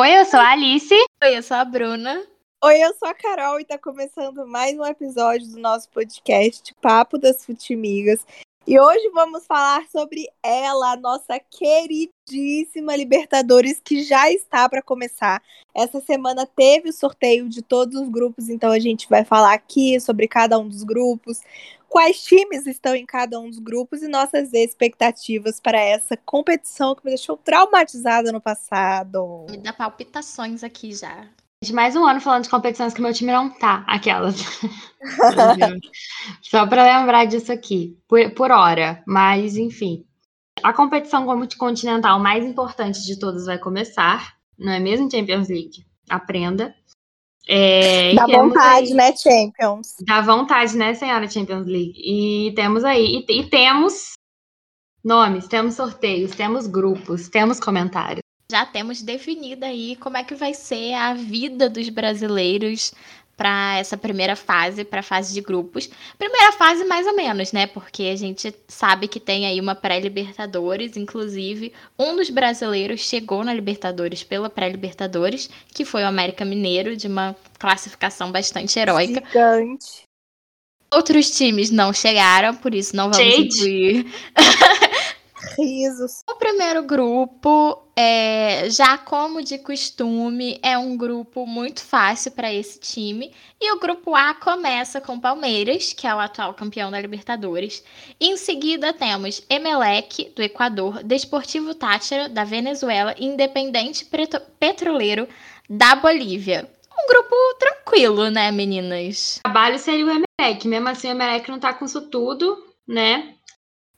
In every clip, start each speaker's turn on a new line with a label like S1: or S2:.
S1: Oi, eu sou a Alice.
S2: Oi, eu sou a Bruna.
S3: Oi, eu sou a Carol e tá começando mais um episódio do nosso podcast Papo das Futimigas. E hoje vamos falar sobre ela, a nossa queridíssima Libertadores, que já está para começar. Essa semana teve o sorteio de todos os grupos, então a gente vai falar aqui sobre cada um dos grupos, quais times estão em cada um dos grupos e nossas expectativas para essa competição que me deixou traumatizada no passado.
S2: Me dá palpitações aqui já.
S1: De mais um ano falando de competições que meu time não tá, aquelas. Só para lembrar disso aqui, por, por hora. Mas, enfim. A competição continental mais importante de todas vai começar, não é mesmo Champions League? Aprenda.
S3: É, Dá vontade, aí, né, Champions?
S1: Dá vontade, né, senhora Champions League? E temos aí, e, e temos nomes, temos sorteios, temos grupos, temos comentários.
S2: Já temos definida aí como é que vai ser a vida dos brasileiros para essa primeira fase, para a fase de grupos. Primeira fase, mais ou menos, né? Porque a gente sabe que tem aí uma pré-Libertadores, inclusive um dos brasileiros chegou na Libertadores pela pré-Libertadores, que foi o América Mineiro, de uma classificação bastante heróica.
S3: Gigante.
S2: Outros times não chegaram, por isso não vamos incluir.
S3: Risos.
S2: O primeiro grupo, é, já como de costume, é um grupo muito fácil para esse time. E o grupo A começa com Palmeiras, que é o atual campeão da Libertadores. em seguida temos Emelec, do Equador, Desportivo Táchira, da Venezuela e Independente Petroleiro, da Bolívia. Um grupo tranquilo, né, meninas?
S1: O trabalho seria o Emelec. Mesmo assim, o Emelec não tá com isso tudo, né?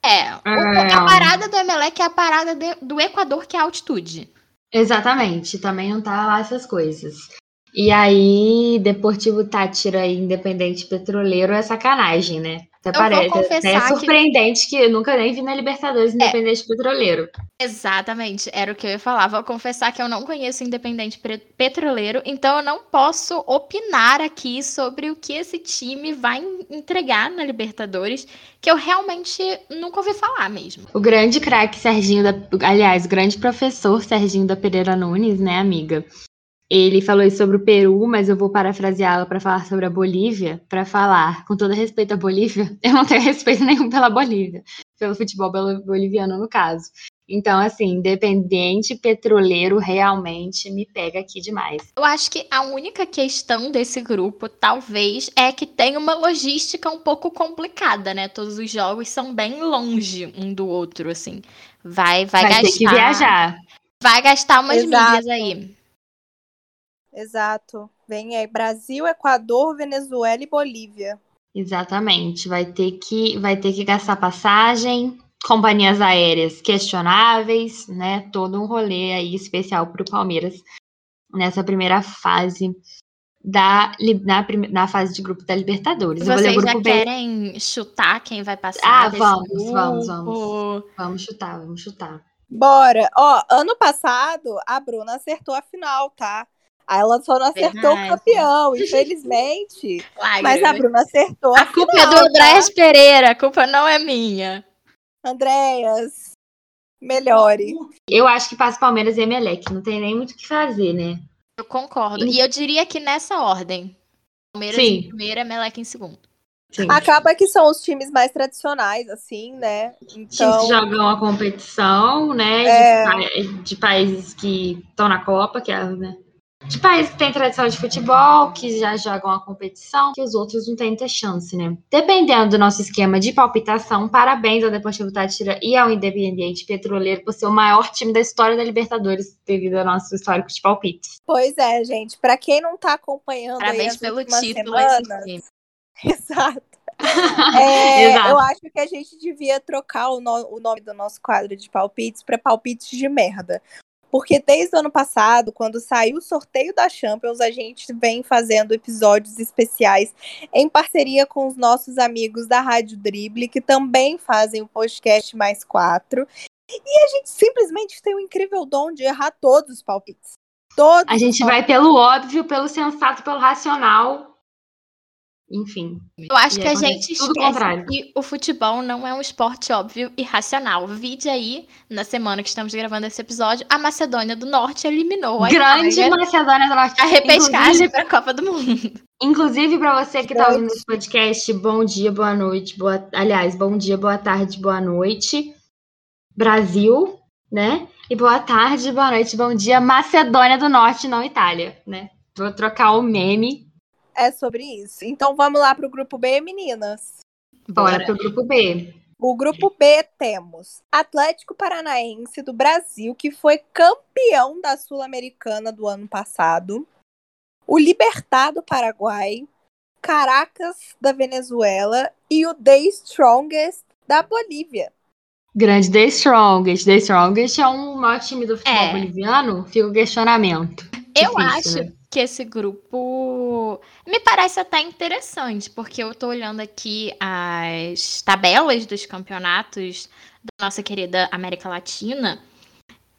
S2: É, é, a parada do Emelec é a parada de, do Equador, que é a altitude.
S1: Exatamente, também não tá lá essas coisas. E aí, Deportivo Tátira e Independente Petroleiro é sacanagem, né? Até parece. É surpreendente que... que... eu nunca nem vi na Libertadores é. Independente é. Petroleiro.
S2: Exatamente, era o que eu ia falar. Vou confessar que eu não conheço Independente Petroleiro, então eu não posso opinar aqui sobre o que esse time vai entregar na Libertadores, que eu realmente nunca ouvi falar mesmo.
S1: O grande craque Serginho da. Aliás, o grande professor Serginho da Pereira Nunes, né, amiga? Ele falou isso sobre o Peru, mas eu vou parafraseá-la para falar sobre a Bolívia, para falar, com todo respeito à Bolívia, eu não tenho respeito nenhum pela Bolívia, pelo futebol boliviano no caso. Então, assim, independente petroleiro realmente me pega aqui demais.
S2: Eu acho que a única questão desse grupo, talvez, é que tem uma logística um pouco complicada, né? Todos os jogos são bem longe um do outro, assim. Vai, vai, vai gastar. Ter que
S1: viajar.
S2: Vai gastar umas Exato. milhas aí.
S3: Exato. Vem aí Brasil, Equador, Venezuela e Bolívia.
S1: Exatamente. Vai ter que, vai ter que gastar passagem, companhias aéreas questionáveis, né? Todo um rolê aí especial para o Palmeiras nessa primeira fase da na, na fase de grupo da Libertadores.
S2: Vocês já B. querem chutar quem vai passar?
S1: Ah, vamos, grupo? vamos, vamos. Vamos chutar, vamos chutar.
S3: Bora. Ó, ano passado a Bruna acertou a final, tá? Aí ela só não acertou Verdade. o campeão, infelizmente. mas a Bruna acertou.
S2: A, a culpa final, é do Andréas tá? Pereira, a culpa não é minha.
S3: Andréas, melhore.
S1: Eu acho que passa Palmeiras e Emelec, não tem nem muito o que fazer, né?
S2: Eu concordo. E eu diria que nessa ordem. Palmeiras Sim. em primeiro, Emelec em segundo.
S3: Sim. Acaba que são os times mais tradicionais, assim, né?
S1: Então... que jogam a competição, né? É... De, de, países que estão na Copa, que é, né? De países que têm tradição de futebol, que já jogam a competição, que os outros não têm muita chance, né? Dependendo do nosso esquema de palpitação, parabéns ao Deportivo Tátira e ao Independiente Petroleiro por ser o maior time da história da Libertadores, devido ao nosso histórico de palpites.
S3: Pois é, gente. Para quem não tá acompanhando
S2: parabéns pelo título
S3: semanas... Exato. É, Exato. Eu acho que a gente devia trocar o, no, o nome do nosso quadro de palpites para palpites de merda. Porque desde o ano passado, quando saiu o sorteio da Champions, a gente vem fazendo episódios especiais em parceria com os nossos amigos da Rádio Drible, que também fazem o podcast Mais Quatro. E a gente simplesmente tem o incrível dom de errar todos os palpites. Todos
S1: a gente vai pelo óbvio, pelo sensato, pelo racional. Enfim.
S2: Eu acho que a gente esquece contrário. que o futebol não é um esporte óbvio e racional. Vide aí, na semana que estamos gravando esse episódio, a Macedônia do Norte eliminou a
S1: Grande Itália, Macedônia do Norte.
S2: A repescagem para a Copa do Mundo.
S1: Inclusive, para você que está ouvindo esse podcast, bom dia, boa noite, boa... aliás, bom dia, boa tarde, boa noite, Brasil, né? E boa tarde, boa noite, bom dia, Macedônia do Norte, não Itália, né? Vou trocar o meme
S3: é sobre isso. Então vamos lá para o grupo B, meninas.
S1: Bora para o grupo B.
S3: O grupo B temos Atlético Paranaense do Brasil, que foi campeão da Sul-Americana do ano passado. O Libertad do Paraguai. Caracas da Venezuela e o The Strongest da Bolívia.
S1: Grande The Strongest. The Strongest é um maior time do futebol é. boliviano? Fica o questionamento.
S2: Eu Difícil, acho né? que esse grupo me parece até interessante, porque eu tô olhando aqui as tabelas dos campeonatos da nossa querida América Latina.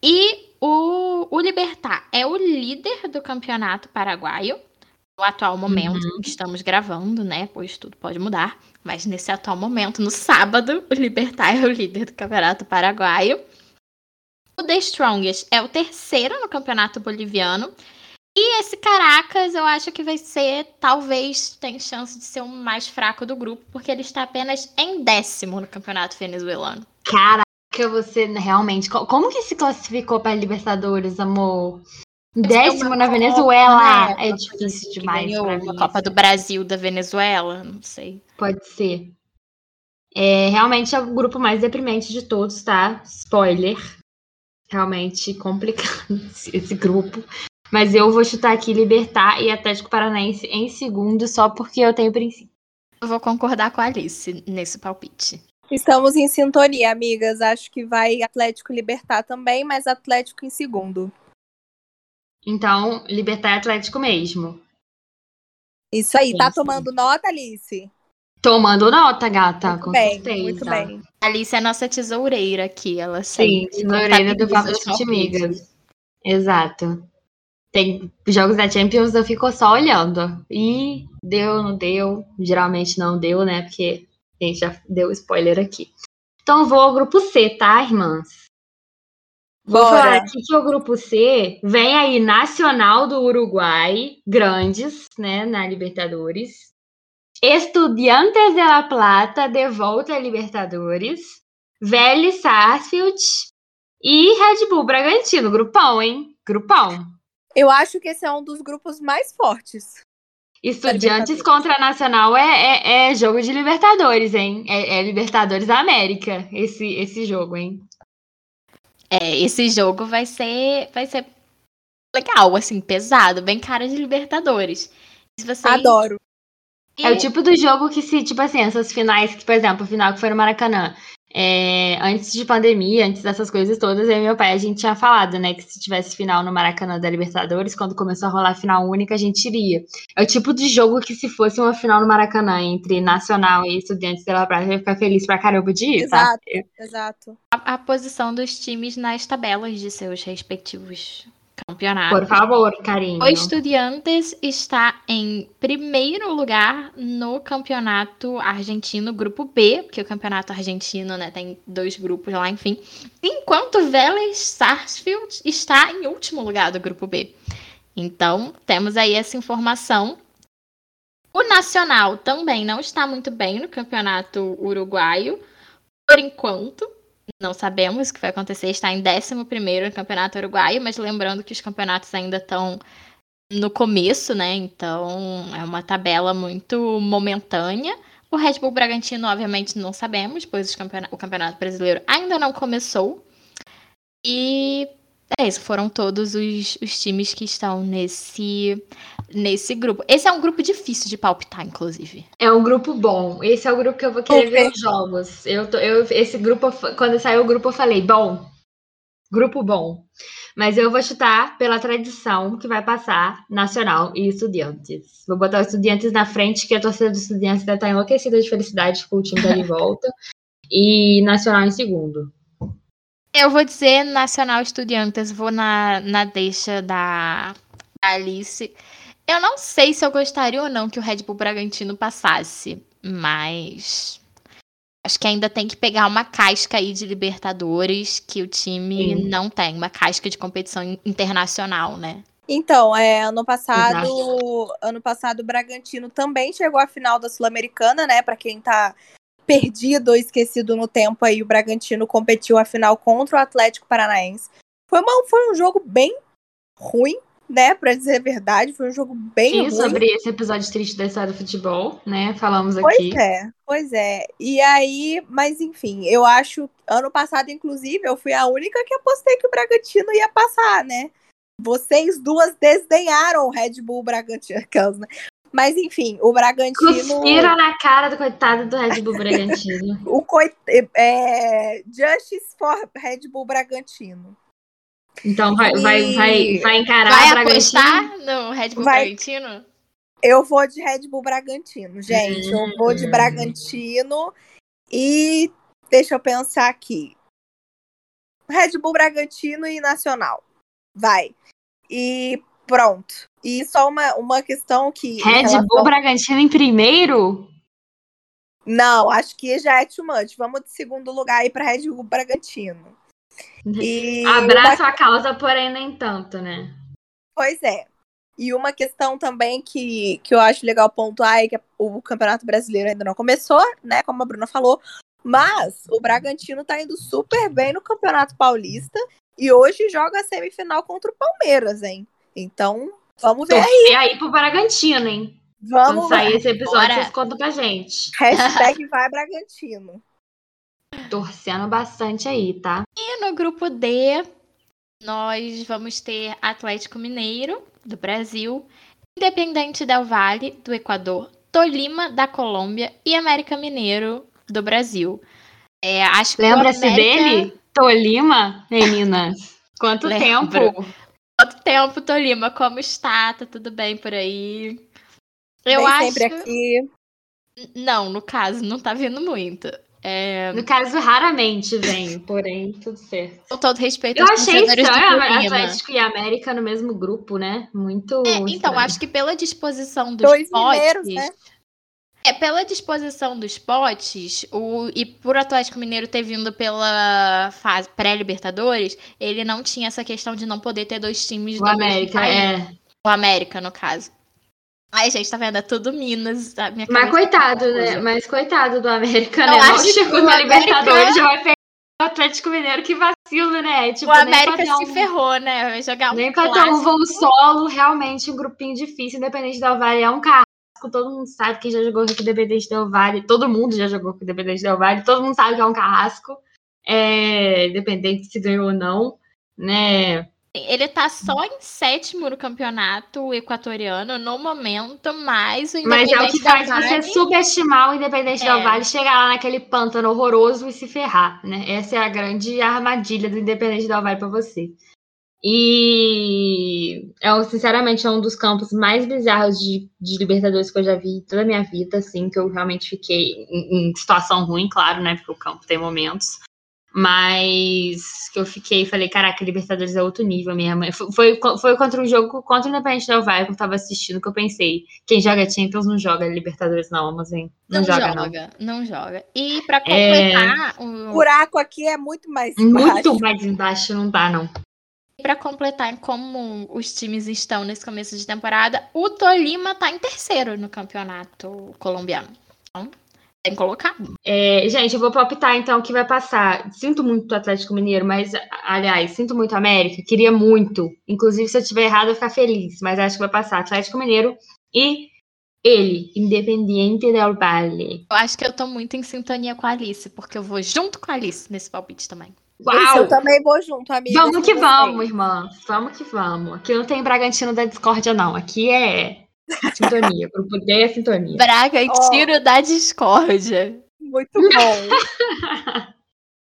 S2: E o, o Libertar é o líder do campeonato paraguaio, no atual momento uhum. que estamos gravando, né? Pois tudo pode mudar. Mas nesse atual momento, no sábado, o Libertar é o líder do campeonato paraguaio. O The Strongest é o terceiro no campeonato boliviano e esse Caracas, eu acho que vai ser, talvez, tem chance de ser o mais fraco do grupo, porque ele está apenas em décimo no campeonato venezuelano.
S1: Caraca, você realmente. Como que se classificou para Libertadores, amor? Décimo na Venezuela. Né? É difícil demais. Ganhou
S2: a Copa do Brasil da Venezuela, não sei.
S1: Pode ser. É, realmente é o grupo mais deprimente de todos, tá? Spoiler. Realmente complicado esse grupo. Mas eu vou chutar aqui Libertar e Atlético Paranaense em segundo, só porque eu tenho princípio.
S2: Eu vou concordar com a Alice nesse palpite.
S3: Estamos em sintonia, amigas. Acho que vai Atlético Libertar também, mas Atlético em segundo.
S1: Então, Libertar é Atlético mesmo.
S3: Isso aí. Sim, tá sim. tomando nota, Alice?
S1: Tomando nota, gata, muito com
S3: bem,
S1: certeza.
S3: Muito bem.
S2: Alice é nossa tesoureira aqui, ela
S1: Sim, tesoureira do Papo de Amigas. Exato. Tem jogos da Champions, eu fico só olhando. E deu, não deu. Geralmente não deu, né? Porque a gente já deu spoiler aqui. Então vou ao grupo C, tá, irmãs? Vou Bora. falar aqui que o grupo C vem aí Nacional do Uruguai, grandes, né, na Libertadores. Estudiantes de La Plata de volta a Libertadores. Vélez Sarsfield e Red Bull Bragantino, grupão, hein? Grupão.
S3: Eu acho que esse é um dos grupos mais fortes.
S1: Estudiantes contra Nacional é, é, é, jogo de Libertadores, hein? É, é, Libertadores da América, esse, esse jogo, hein?
S2: É, esse jogo vai ser, vai ser legal, assim, pesado, bem cara de Libertadores.
S3: Vocês... Adoro.
S1: É o tipo do jogo que se, tipo assim, essas finais, que, por exemplo, o final que foi no Maracanã, é, antes de pandemia, antes dessas coisas todas, eu e meu pai, a gente tinha falado, né, que se tivesse final no Maracanã da Libertadores, quando começou a rolar final única, a gente iria. É o tipo de jogo que se fosse uma final no Maracanã entre Nacional e Estudiantes pela Praia, eu ia ficar feliz pra caramba de ir,
S3: exato, tá? Exato,
S2: a, a posição dos times nas tabelas de seus respectivos campeonato.
S1: Por favor, carinho.
S2: O Estudiantes está em primeiro lugar no campeonato argentino, grupo B, porque o campeonato argentino né, tem dois grupos lá, enfim. Enquanto Vélez Sarsfield está em último lugar do grupo B. Então, temos aí essa informação. O Nacional também não está muito bem no campeonato uruguaio, por enquanto. Não sabemos o que vai acontecer. Está em 11 no Campeonato Uruguaio, mas lembrando que os campeonatos ainda estão no começo, né? Então é uma tabela muito momentânea. O Red Bull Bragantino, obviamente, não sabemos, pois o Campeonato Brasileiro ainda não começou. E é isso, foram todos os, os times que estão nesse, nesse grupo. Esse é um grupo difícil de palpitar, inclusive.
S1: É um grupo bom. Esse é o grupo que eu vou querer ver os jogos. Eu, tô, eu esse grupo, quando saiu o grupo, eu falei, bom, grupo bom. Mas eu vou chutar pela tradição que vai passar Nacional e Estudiantes. Vou botar os Estudiantes na frente, que a torcida dos Estudiantes deve estar enlouquecida de felicidade com o time tá de volta. e Nacional em segundo.
S2: Eu vou dizer Nacional Estudiantes, vou na, na deixa da Alice. Eu não sei se eu gostaria ou não que o Red Bull Bragantino passasse, mas acho que ainda tem que pegar uma casca aí de Libertadores que o time Sim. não tem, uma casca de competição internacional, né?
S3: Então, é, ano passado, Exato. ano passado o Bragantino também chegou à final da Sul-Americana, né? Para quem tá perdido ou esquecido no tempo aí, o Bragantino competiu a final contra o Atlético Paranaense. Foi, uma, foi um jogo bem ruim, né? Pra dizer a verdade, foi um jogo bem Sim, ruim.
S1: sobre esse episódio triste da história do futebol, né? Falamos
S3: pois
S1: aqui.
S3: Pois é, pois é. E aí, mas enfim, eu acho, ano passado, inclusive, eu fui a única que apostei que o Bragantino ia passar, né? Vocês duas desdenharam o Red Bull Bragantino, né? Mas enfim, o Bragantino.
S1: Cuspiram na cara do coitado do Red Bull Bragantino.
S3: o coit... é... Justice for Red Bull Bragantino.
S1: Então vai, e... vai, vai, vai encarar
S2: vai o Bragantino? apostar no Red Bull vai... Bragantino?
S3: Eu vou de Red Bull Bragantino, gente. Hum, eu vou de. Bragantino. E deixa eu pensar aqui. Red Bull Bragantino e Nacional. Vai. E pronto. E só uma, uma questão que.
S1: Red relação... Bull Bragantino em primeiro?
S3: Não, acho que já é too much. Vamos de segundo lugar aí para Red Bull Bragantino.
S1: E Abraço uma... a causa, porém nem tanto, né?
S3: Pois é. E uma questão também que, que eu acho legal pontuar é que o Campeonato Brasileiro ainda não começou, né? Como a Bruna falou. Mas o Bragantino tá indo super bem no Campeonato Paulista e hoje joga a semifinal contra o Palmeiras, hein? Então, vamos ver aí.
S1: E aí pro Bragantino, hein? Vamos Quando sair esse episódio, Bora. vocês contam pra gente.
S3: Hashtag vai Bragantino.
S1: Torcendo bastante aí, tá?
S2: E no grupo D, nós vamos ter Atlético Mineiro, do Brasil, Independente Del Vale, do Equador, Tolima, da Colômbia e América Mineiro, do Brasil. É, acho
S1: Lembra-se América... dele? Tolima, meninas? Quanto tempo?
S2: Quanto tempo, Tolima? Como está? Tá tudo bem por aí?
S3: Eu bem acho. Sempre aqui.
S2: Não, no caso, não tá vindo muito. É...
S1: No caso, raramente vem, porém, tudo certo.
S2: Com todo respeito
S1: Eu achei estranho Atlético e América no mesmo grupo, né? Muito.
S2: É, então, acho que pela disposição dos Dois potes. Mineiros, né? É, pela disposição dos potes, o, e por Atlético Mineiro ter vindo pela fase pré-Libertadores, ele não tinha essa questão de não poder ter dois times
S1: o do América, é.
S2: O América, no caso. Ai, gente, tá vendo? É tudo Minas.
S1: Mas tá coitado, né? Mas coitado do América, né? Não chegou na Libertadores, já vai pegar o Atlético Mineiro, que vacilo, né?
S2: Tipo, o América se um... ferrou, né? Vai jogar um
S1: Nem pra ter um voo solo, realmente um grupinho difícil, independente da é um carro todo mundo sabe que já jogou com o Independente Del Vale, todo mundo já jogou com o Independente Del Vale, todo mundo sabe que é um carrasco, é, independente se ganhou ou não, né?
S2: Ele tá só em sétimo no campeonato equatoriano no momento, mas o
S1: Independente Mas é o que faz vale... você subestimar o Independente é. Del Vale, chegar lá naquele pântano horroroso e se ferrar, né? Essa é a grande armadilha do Independente Del Vale para você. E é, sinceramente, é um dos campos mais bizarros de, de Libertadores que eu já vi toda a minha vida, assim, que eu realmente fiquei em, em situação ruim, claro, né? Porque o campo tem momentos. Mas que eu fiquei e falei, caraca, Libertadores é outro nível mesmo. Foi, foi contra um jogo contra o Independente Del Valle que eu tava assistindo, que eu pensei, quem joga Champions não joga Libertadores não, mas hein, não, não joga, joga
S2: não. Não joga. E pra completar... É...
S3: O buraco aqui é muito mais
S1: embaixo. Muito mais embaixo, não dá não
S2: para completar como os times estão nesse começo de temporada, o Tolima está em terceiro no campeonato colombiano. Então, tem que colocar.
S1: É, gente, eu vou palpitar então que vai passar. Sinto muito o Atlético Mineiro, mas, aliás, sinto muito o América. Queria muito. Inclusive, se eu tiver errado, eu vou ficar feliz. Mas acho que vai passar Atlético Mineiro e ele, Independiente del Valle.
S2: Eu acho que eu tô muito em sintonia com a Alice, porque eu vou junto com a Alice nesse palpite também.
S3: Uau! eu também vou junto, amiga.
S1: Vamos que vamos, irmã. Vamos que vamos. Aqui não tem Bragantino da discórdia, não. Aqui é sintonia. Grupo D é sintonia.
S2: Bragantino oh. da discórdia.
S3: Muito bom.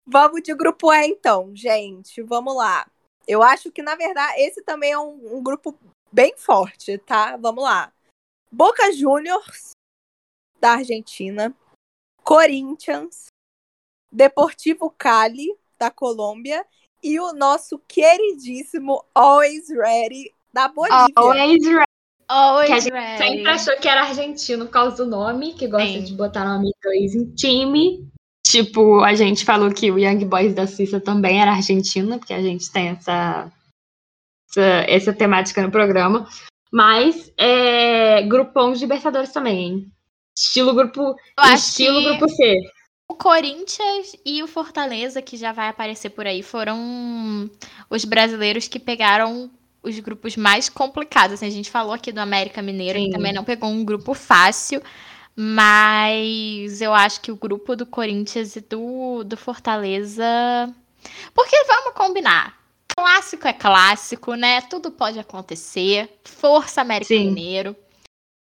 S3: vamos de grupo E, então, gente. Vamos lá. Eu acho que, na verdade, esse também é um, um grupo bem forte, tá? Vamos lá. Boca Juniors, da Argentina. Corinthians. Deportivo Cali, da Colômbia, e o nosso queridíssimo Always Ready da Bolívia.
S1: Always Ready.
S2: Always
S1: que a gente
S2: ready.
S1: sempre achou que era argentino por causa do nome, que gosta
S2: Sim.
S1: de botar nome inglês em time. Tipo, a gente falou que o Young Boys da Suíça também era argentino, porque a gente tem essa, essa, essa temática no programa. Mas é grupão de Libertadores também, hein? Estilo grupo,
S2: Eu acho
S1: estilo
S2: que
S1: grupo C.
S2: o Corinthians e o Fortaleza, que já vai aparecer por aí, foram os brasileiros que pegaram os grupos mais complicados. Assim, a gente falou aqui do América Mineiro, que também não pegou um grupo fácil. Mas eu acho que o grupo do Corinthians e do, do Fortaleza. Porque vamos combinar. Clássico é clássico, né? Tudo pode acontecer. Força América
S1: Sim.
S2: Mineiro.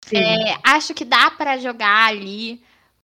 S1: Sim.
S2: É, acho que dá pra jogar ali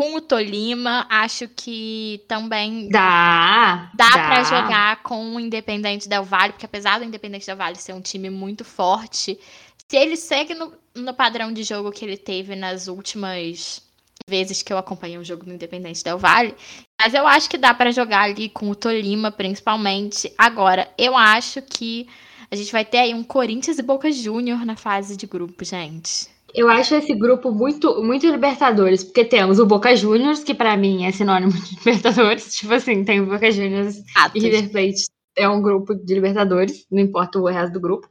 S2: com o Tolima. Acho que também
S1: Dá.
S2: dá pra jogar com o Independente Del Valle, porque apesar do Independente Del Valle ser um time muito forte, se ele segue no, no padrão de jogo que ele teve nas últimas vezes que eu acompanhei o jogo do Independente Del Valle, mas eu acho que dá pra jogar ali com o Tolima, principalmente. Agora, eu acho que a gente vai ter aí um Corinthians e Boca Júnior na fase de grupo, gente.
S1: Eu acho esse grupo muito, muito Libertadores, porque temos o Boca Juniors, que pra mim é sinônimo de Libertadores. Tipo assim, tem o Boca Juniors
S2: Atos.
S1: e River Plate é um grupo de Libertadores, não importa o resto do grupo.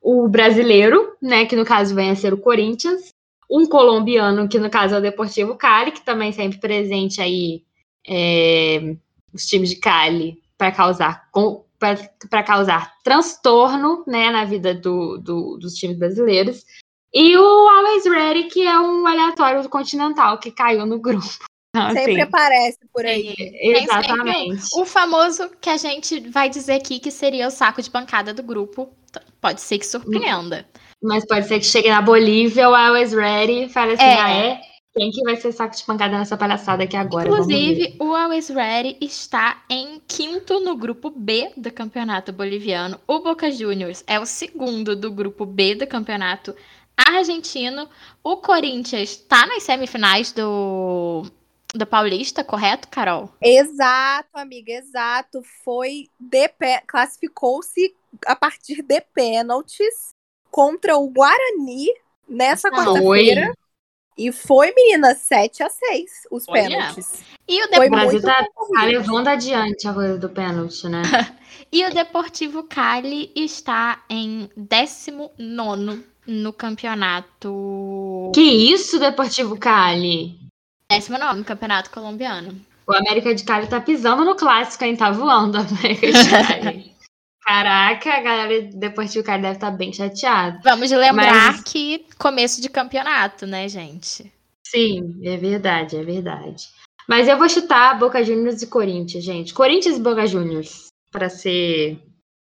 S1: O brasileiro, né, que no caso vem a ser o Corinthians. Um colombiano, que no caso é o Deportivo Cali, que também sempre presente aí é, os times de Cali para causar para causar transtorno, né, na vida do, do- dos times brasileiros. E o Always Ready, que é um aleatório do Continental que caiu no grupo. Então,
S3: Sempre
S1: assim,
S3: aparece por aí.
S1: exatamente.
S2: O famoso que a gente vai dizer aqui que seria o saco de pancada do grupo. Pode ser que surpreenda.
S1: Mas pode ser que chegue na Bolívia, o Always Ready, fale assim,
S2: É.
S1: ah, é? Quem que vai ser saco de pancada nessa palhaçada aqui agora?
S2: Inclusive, o Always Ready está em quinto no grupo B do campeonato boliviano. O Boca Juniors é o segundo do grupo B do campeonato argentino. O Corinthians está nas semifinais do, do Paulista, correto, Carol?
S3: Exato, amiga, exato. Foi de pé, classificou-se a partir de pênaltis contra o Guarani nessa quarta-feira. E foi, menina, 7 a 6 os
S2: Olha.
S3: pênaltis.
S2: E o,
S1: Brasil tá, tá levando adiante a coisa do pênalti, né?
S2: e o Deportivo Cali está em 19 no campeonato.
S1: que isso, Deportivo Cali?
S2: 19 no campeonato colombiano.
S1: O América de Cali tá pisando no clássico, hein? Tá voando o América de Cali. Caraca, a galera do Deportivo Cali deve estar bem chateada.
S2: Vamos lembrar
S1: Mas-
S2: que começo de campeonato, né, gente?
S1: Sim, é verdade, é verdade. Mas eu vou chutar Boca Juniors e Corinthians, gente. Corinthians e Boca Juniors, pra ser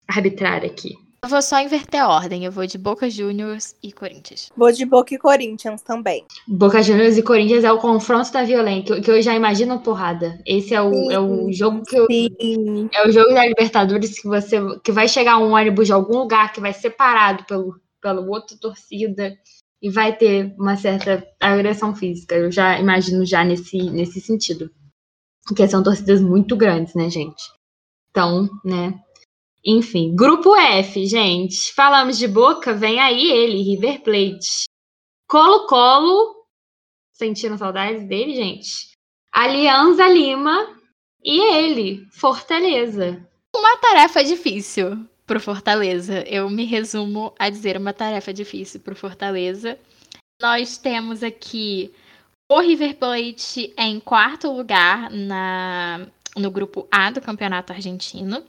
S1: arbitrária aqui.
S2: Eu vou só inverter a ordem. Eu vou de Boca Juniors e Corinthians.
S3: Vou de Boca e Corinthians também.
S1: Boca Juniors e Corinthians é o confronto da violência, que, eu já imagino porrada. Esse é o, é o jogo que eu,
S3: Sim.
S1: é o jogo da Libertadores que você que vai chegar um ônibus de algum lugar que vai ser parado pelo, pelo outro torcida e vai ter uma certa agressão física. Eu já imagino já nesse, nesse sentido. Porque são torcidas muito grandes, né, gente? Então, né? Enfim, grupo F, gente. Falamos de Boca, vem aí ele, River Plate. Colo-Colo, sentindo saudades dele, gente. Alianza Lima e ele, Fortaleza.
S2: Uma tarefa difícil pro Fortaleza. Eu me resumo a dizer uma tarefa difícil pro Fortaleza. Nós temos aqui o River Plate em quarto lugar na, no grupo A do Campeonato Argentino.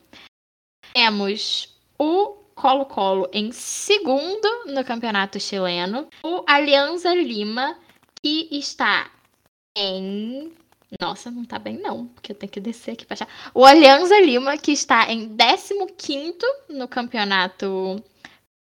S2: Temos o Colo-Colo em segundo no Campeonato Chileno. O Alianza Lima, que está em. Nossa, não tá bem não, porque eu tenho que descer aqui pra achar. O Alianza Lima, que está em 15 no campeonato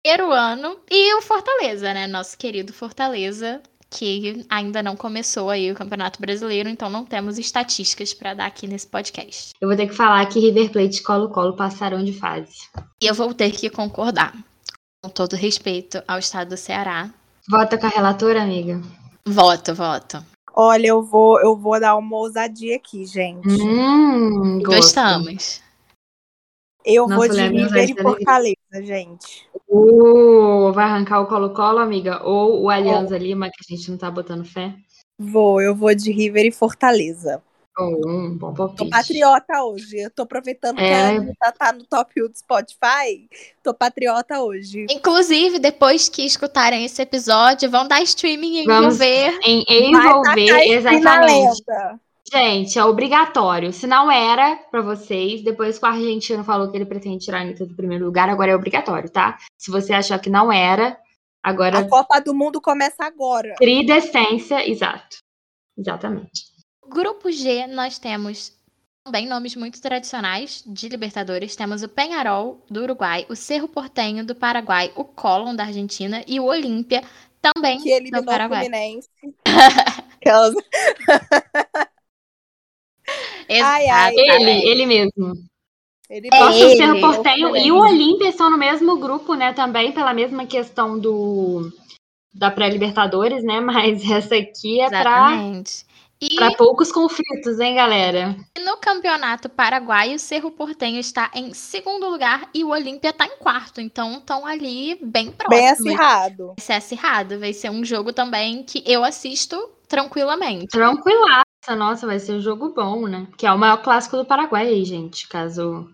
S2: peruano. E o Fortaleza, né? Nosso querido Fortaleza, que ainda não começou aí o Campeonato Brasileiro, então não temos estatísticas pra dar aqui nesse podcast.
S1: Eu vou ter que falar que River Plate e Colo-Colo passaram de fase.
S2: E eu vou ter que concordar. Com todo respeito ao estado do Ceará.
S1: Vota com a relatora, amiga.
S2: Voto, voto.
S3: Olha, eu vou, eu vou dar uma ousadia aqui, gente.
S1: Hum, gosto.
S2: Gostamos.
S3: Eu Nossa, vou de River e Fortaleza, gente.
S1: Uh, vai arrancar o Colo-Colo, amiga? Ou o Alianza oh. Lima, que a gente não tá botando fé?
S3: Vou, eu vou de River e Fortaleza.
S1: Oh, um bom palpite.
S3: Tô patriota hoje. Eu tô aproveitando é. que a Anitta tá no top 1 do Spotify. Tô patriota hoje.
S2: Inclusive, depois que escutarem esse episódio, vão dar streaming em Vamos envolver.
S1: Em envolver, exatamente. Gente, é obrigatório. Se não era para vocês, depois que o argentino falou que ele pretende tirar a Anitta do primeiro lugar, agora é obrigatório, tá? Se você achar que não era, agora.
S3: A Copa do Mundo começa agora.
S1: Tridescência, exato. Exatamente.
S2: Grupo G, nós temos também nomes muito tradicionais de Libertadores. Temos o Penharol, do Uruguai, o Cerro Portenho, do Paraguai, o Colón, da Argentina, e o Olímpia, também
S3: que ele
S2: do Paraguai.
S3: Fluminense. Aquelas...
S1: ai, ai, ele, ele mesmo. Ele Nossa, é o Cerro Portenho e o Olímpia estão no mesmo grupo, né? Também pela mesma questão do da pré-Libertadores, né? Mas essa aqui é
S2: Exatamente.
S1: Para poucos conflitos, hein, galera?
S2: No campeonato paraguaio, o Cerro Portenho está em segundo lugar e o Olímpia está em quarto. Então, estão ali bem próximos.
S3: Bem acirrado.
S2: Vai ser acirrado. Vai ser um jogo também que eu assisto tranquilamente.
S1: Tranquilaça. Nossa, vai ser um jogo bom, né? Que é o maior clássico do Paraguai aí, gente. Caso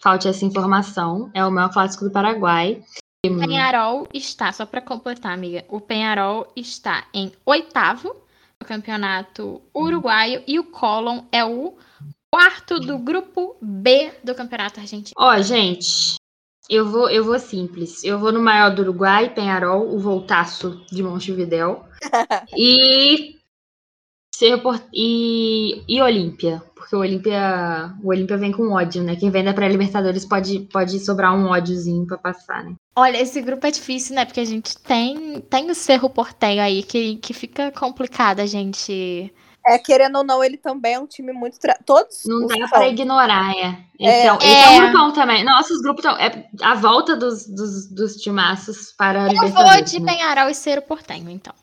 S1: falte essa informação. É o maior clássico do Paraguai.
S2: O Penharol está, só para completar, amiga, o Penharol está em oitavo no campeonato uruguaio e o Colón é o quarto do grupo B do campeonato argentino.
S1: Ó, gente, eu vou, eu vou simples. Eu vou no maior do Uruguai, Penharol, o Voltaço de Montevidéu. e Cerro e, e Olímpia, porque o Olímpia, o Olímpia vem com ódio, né? Quem vem da pré-Libertadores pode, pode sobrar um ódiozinho para passar, né?
S2: Olha, esse grupo é difícil, né? Porque a gente tem, tem o Cerro Porteio aí que, que fica complicado a gente.
S3: É, querendo ou não, ele também é um time muito. Tra... Todos.
S1: Não dá para ignorar, é. Esse é, é, esse é. é um grupão também. Nossos grupos estão. É a volta dos, dos, dos timaços para a
S2: Eu vou de né? Penharol e Cerro Portenho, então.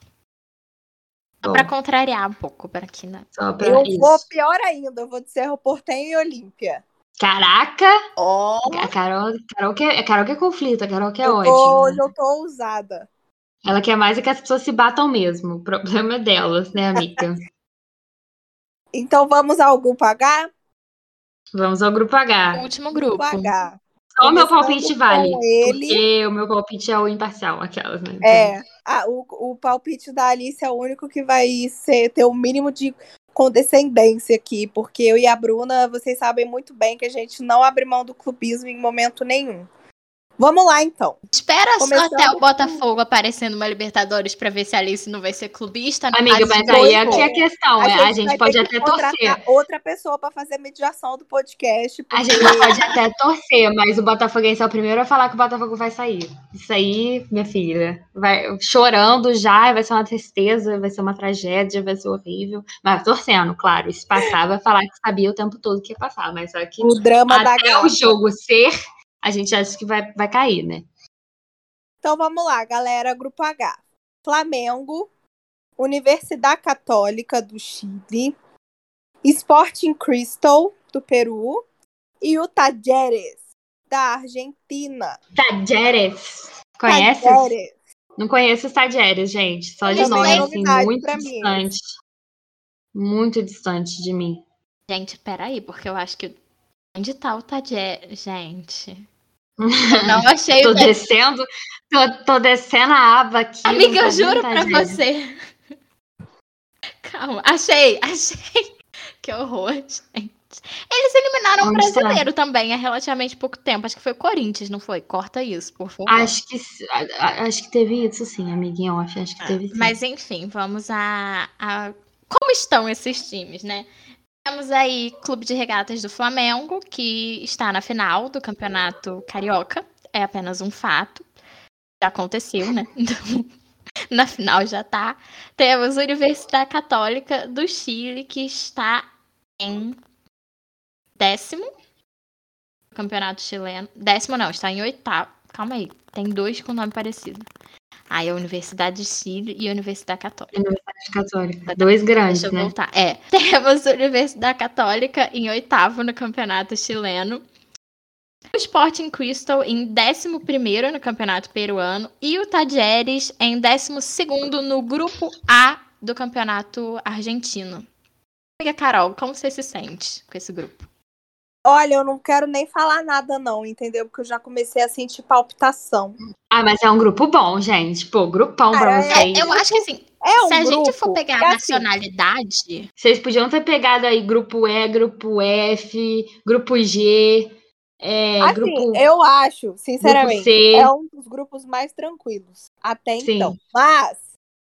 S2: Só para contrariar um pouco para aqui, né?
S3: eu isso. vou pior ainda, eu vou de Cerro Portenho e Olímpia.
S1: Caraca!
S3: Oh.
S1: A Carol, Carol, que, a Carol que é conflito, a Carol que é eu
S3: ódio. Hoje eu tô ousada.
S1: Ela quer mais é que as pessoas se batam mesmo. O problema é delas, né, amiga?
S3: então vamos ao grupo H?
S1: Vamos ao grupo H.
S2: O último grupo.
S3: grupo H.
S1: Só o meu palpite vale. Ele... Porque o meu palpite é o imparcial, aquelas, né?
S3: Então... É. Ah, o, o palpite da Alice é o único que vai ser, ter o mínimo de condescendência aqui, porque eu e a Bruna, vocês sabem muito bem que a gente não abre mão do clubismo em momento nenhum. Vamos lá, então.
S2: Espera Começando só até o Botafogo aparecer numa Libertadores para ver se a Alice não vai ser clubista.
S1: Né? Amiga, mas aí aqui é a questão. A, é, a gente, pode até torcer.
S3: outra pessoa para fazer a mediação do podcast.
S1: Porque... A gente pode até torcer, mas o Botafoguense é o primeiro a falar que o Botafogo vai sair. Isso aí, minha filha, vai chorando já, vai ser uma tristeza, vai ser uma tragédia, vai ser horrível. Mas torcendo, claro. Se passar, vai falar que sabia o tempo todo que ia passar. Mas só que
S3: o drama
S1: até
S3: da
S1: o jogo ser a gente acha que vai, vai cair, né?
S3: Então vamos lá, galera. Grupo H: Flamengo, Universidade Católica do Chile, Sporting Crystal do Peru e o Tajeres da Argentina.
S1: Tajeres. Conhece? Tajeres. Não conheço os Tajeres, gente. Só de nome, assim, muito distante. Mim. Muito distante de mim.
S2: Gente, peraí, porque eu acho que. Onde tá o Tajeres? Gente. Não achei.
S1: tô descendo, tô, tô, descendo a aba aqui.
S2: Amiga, eu juro pra você. Calma, achei, achei. Que horror, gente. Eles eliminaram o um brasileiro está? também há relativamente pouco tempo. Acho que foi o Corinthians, não foi? Corta isso, por favor.
S1: Acho que, acho que teve isso sim, amiguinho. Acho que ah, teve sim.
S2: Mas enfim, vamos a, a. Como estão esses times, né? Temos aí Clube de Regatas do Flamengo, que está na final do Campeonato Carioca. É apenas um fato. Já aconteceu, né? Então, na final já tá. Temos Universidade Católica do Chile, que está em décimo. Campeonato chileno. Décimo não, está em oitavo. Calma aí, tem dois com nome parecido. Aí a Universidade de Chile e a Universidade Católica.
S1: Universidade Católica. Dois grandes, Deixa eu né? voltar.
S2: É. Temos a Universidade Católica em oitavo no campeonato chileno. O Sporting Crystal em 11 no Campeonato Peruano e o Tajeres em 12 no Grupo A do Campeonato Argentino. Amiga Carol, como você se sente com esse grupo?
S3: Olha, eu não quero nem falar nada, não, entendeu? Porque eu já comecei a sentir palpitação.
S1: Ah, mas é um grupo bom, gente. Pô, grupão pra
S2: Cara,
S1: vocês.
S2: É, eu acho que assim,
S3: É um
S2: se a
S3: grupo
S2: gente for pegar a
S3: assim,
S2: nacionalidade,
S1: Vocês podiam ter pegado aí grupo E, grupo F, grupo G, é,
S3: assim,
S1: grupo,
S3: eu acho,
S1: grupo
S3: sinceramente,
S1: C.
S3: é um dos grupos mais tranquilos até
S1: Sim.
S3: então. Mas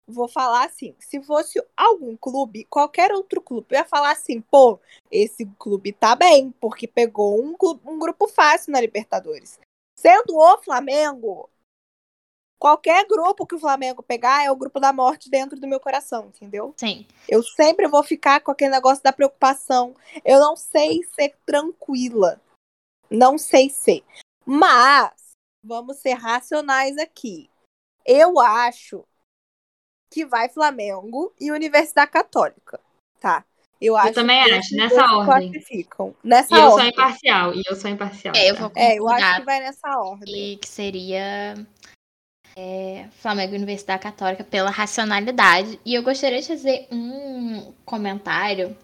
S3: vou falar assim, se fosse algum clube, qualquer outro clube, eu ia falar assim, pô, esse clube tá bem, porque pegou um, clube- um grupo fácil na Libertadores. Sendo o Flamengo, qualquer grupo que o Flamengo pegar é o grupo da morte dentro do meu coração, entendeu?
S2: sim.
S3: Eu sempre vou ficar com aquele negócio da preocupação. Eu não sei ser tranquila. Não sei ser. Mas, vamos ser racionais aqui. Eu acho que vai Flamengo e Universidade Católica, tá? Eu, acho
S1: também
S3: que
S1: acho, nessa ordem.
S3: classificam. Nessa
S1: E eu sou
S3: ordem.
S1: imparcial, e eu sou imparcial.
S2: É, eu
S1: tá?
S2: vou
S3: É, eu acho que vai nessa ordem.
S2: e que seria é, Flamengo e Universidade Católica pela racionalidade. E eu gostaria de fazer um comentário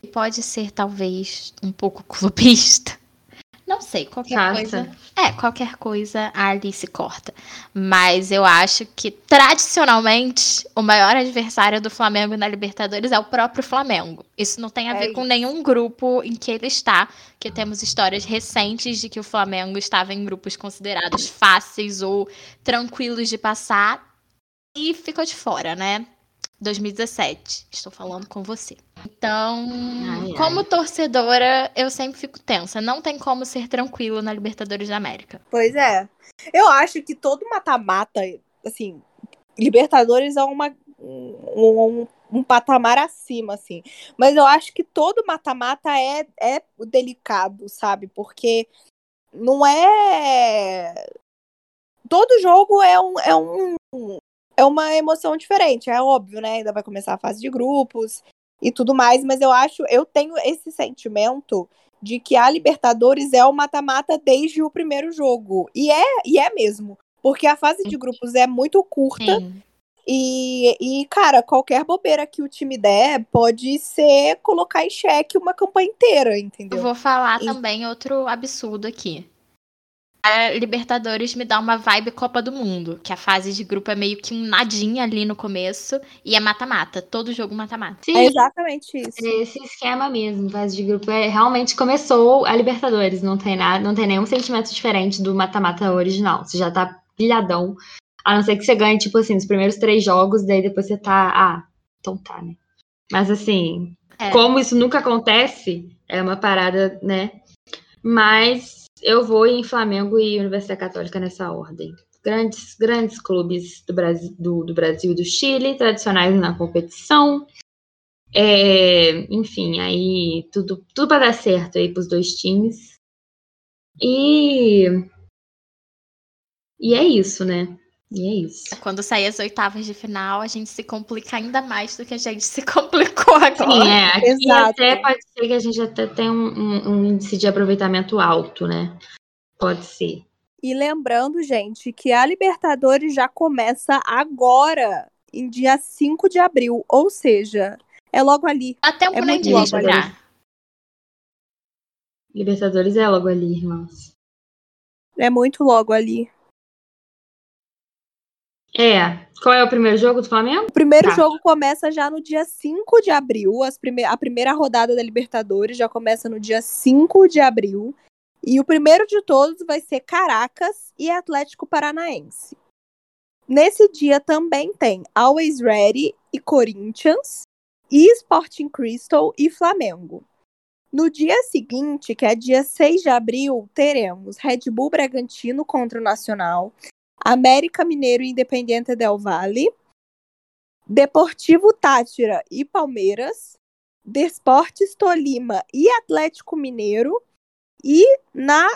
S2: que pode ser talvez um pouco clubista. Não sei, qualquer
S1: Faça.
S2: coisa. É, qualquer coisa a Alice corta. Mas eu acho que, tradicionalmente, o maior adversário do Flamengo na Libertadores é o próprio Flamengo. Isso não tem a
S3: É
S2: ver com
S3: isso.
S2: nenhum grupo em que ele está, que temos histórias recentes de que o Flamengo estava em grupos considerados fáceis ou tranquilos de passar e ficou de fora, né? 2017. Estou falando com você. Então,
S1: Ai, ai.
S2: como torcedora, eu sempre fico tensa. Não tem como ser tranquilo na Libertadores da América.
S3: Pois é. Eu acho que todo mata-mata, assim, Libertadores é uma, um, um, um patamar acima, assim. Mas eu acho que todo mata-mata é, é delicado, sabe? Porque não é. Todo jogo é um. É um é uma emoção diferente, é óbvio, né? Ainda vai começar a fase de grupos e tudo mais, mas eu acho, eu tenho esse sentimento de que a Libertadores é o mata-mata desde o primeiro jogo. E é, e é mesmo. Porque a fase de grupos é muito curta
S2: Sim.
S3: e, e, cara, qualquer bobeira que o time der pode ser colocar em xeque uma campanha inteira,
S2: Eu
S3: entendeu?
S2: vou falar
S3: E-
S2: também outro absurdo aqui. A Libertadores me dá uma vibe Copa do Mundo, que a fase de grupo é meio que um nadinha ali no começo e é mata-mata, todo jogo mata-mata.
S1: Sim,
S3: É exatamente isso.
S1: é esse esquema mesmo, fase de grupo. É, realmente começou a Libertadores, não tem nada, não tem nenhum sentimento diferente do mata-mata original. Você já tá pilhadão. A não ser que você ganhe, tipo assim, os primeiros três jogos, daí depois você tá. Ah, então tá, né? Mas assim,
S2: É.
S1: como isso nunca acontece, é uma parada, né? Mas eu vou em Flamengo e Universidade Católica nessa ordem. Grandes, grandes clubes do Brasil, do, do Brasil e do Chile, tradicionais na competição. É, enfim, aí tudo, tudo para dar certo aí pros dois times. E e é isso, né? E é isso.
S2: Quando sair as oitavas de final, a gente se complica ainda mais do que a gente se complicou agora.
S1: Sim, é, aqui
S3: Exato.
S1: até pode ser que a gente até tenha um, um- um índice de aproveitamento alto, né? Pode ser.
S3: E lembrando, gente, que a Libertadores já começa agora, em dia 5 de abril. Ou seja, é logo ali.
S2: Dá tempo
S3: É
S2: nem
S3: muito
S2: de respirar.
S1: Libertadores é logo ali, irmãos.
S3: É muito logo ali.
S1: É. Qual é o primeiro jogo do Flamengo?
S3: O primeiro
S1: Tá.
S3: jogo começa já no dia 5 de abril. As prime a primeira rodada da Libertadores já começa no dia 5 de abril. E o primeiro de todos vai ser Caracas e Atlético Paranaense. Nesse dia também tem Always Ready e Corinthians, e Sporting Crystal e Flamengo. No dia seguinte, que é dia 6 de abril, teremos Red Bull Bragantino contra o Nacional, América Mineiro e Independiente Del Valle, Deportivo Tátira e Palmeiras, Desportes Tolima e Atlético Mineiro, e na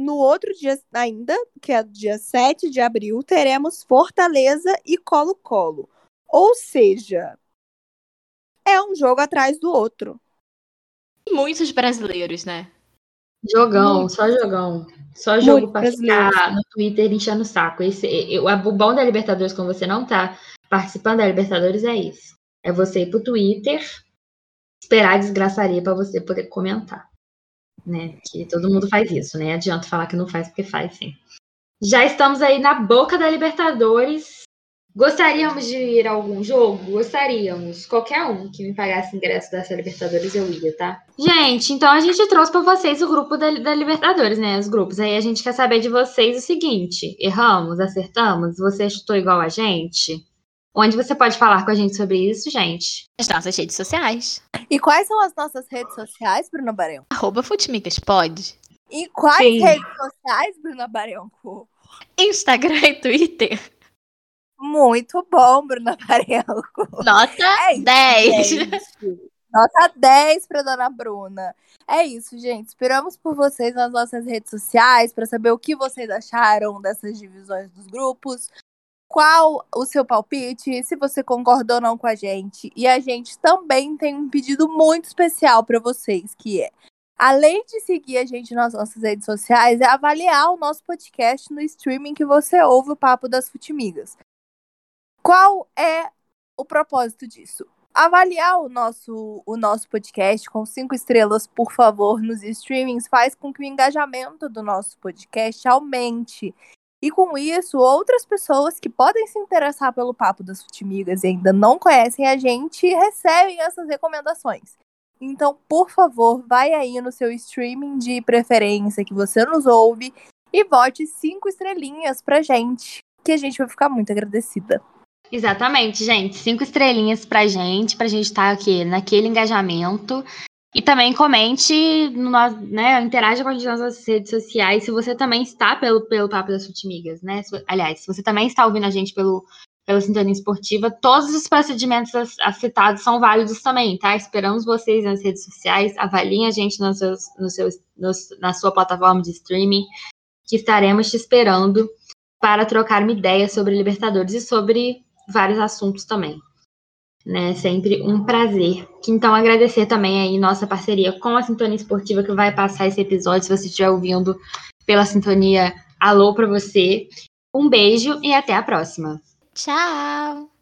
S3: no outro dia ainda, que é dia 7 de abril, teremos Fortaleza e Colo-Colo. Ou seja, é um jogo atrás do outro.
S2: Muitos brasileiros, né?
S1: Jogão, Muito. só jogão. Só jogo Muito pra ficar no Twitter enchendo o saco. Esse, eu, o bom da Libertadores, quando você não tá participando da Libertadores, é isso. É você ir pro Twitter, esperar a desgraçaria para você poder comentar. Né? Que todo mundo faz isso, né? Adianta falar que não faz, porque faz sim. Já estamos aí na boca da Libertadores. Gostaríamos de ir a algum jogo? Gostaríamos. Qualquer um que me pagasse ingresso dessa Libertadores eu ia, tá? Gente, então a gente trouxe para vocês o grupo da, da, Libertadores, né? Os grupos. Aí a gente quer saber de vocês o seguinte: erramos, acertamos? Você chutou igual a gente? Onde você pode falar com a gente sobre isso, gente?
S2: As nossas redes sociais.
S3: E quais são as nossas redes sociais, Bruna Barão?
S2: Arroba Futimigas, pode.
S3: E quais Sim. redes sociais, Bruna Barão?
S2: Instagram e Twitter.
S3: Muito bom, Bruna Parenco.
S2: Nota é 10.
S3: Gente. Nota 10 para dona Bruna. É isso, gente. Esperamos por vocês nas nossas redes sociais para saber o que vocês acharam dessas divisões dos grupos. Qual o seu palpite? Se você concordou ou não com a gente. E a gente também tem um pedido muito especial para vocês, que é além de seguir a gente nas nossas redes sociais, é avaliar o nosso podcast no streaming que você ouve o Papo das Futimigas. Qual é o propósito disso? Avaliar o nosso, o nosso podcast com cinco estrelas, por favor, nos streamings, faz com que o engajamento do nosso podcast aumente. E com isso, outras pessoas que podem se interessar pelo Papo das Futimigas e ainda não conhecem a gente, recebem essas recomendações. Então, por favor, vai aí no seu streaming de preferência que você nos ouve e vote cinco estrelinhas pra gente, que a gente vai ficar muito agradecida.
S1: Exatamente, gente. Cinco estrelinhas pra gente, pra gente estar tá aqui naquele engajamento. E também comente, no, né, interaja com a gente nas nossas redes sociais se você também está pelo, pelo Papo das Futimigas, né? Aliás, se você também está ouvindo a gente pelo, pela Sintonia Esportiva, todos os procedimentos afetados são válidos também, tá? Esperamos vocês nas redes sociais, avaliem a gente nos seus, nos seus, nos, na sua plataforma de streaming, que estaremos te esperando para trocar uma ideia sobre Libertadores e sobre vários assuntos também. Né, sempre um prazer. Então, agradecer também aí nossa parceria com a Sintonia Esportiva, que vai passar esse episódio, se você estiver ouvindo pela Sintonia, alô para você. Um beijo e até a próxima.
S2: Tchau!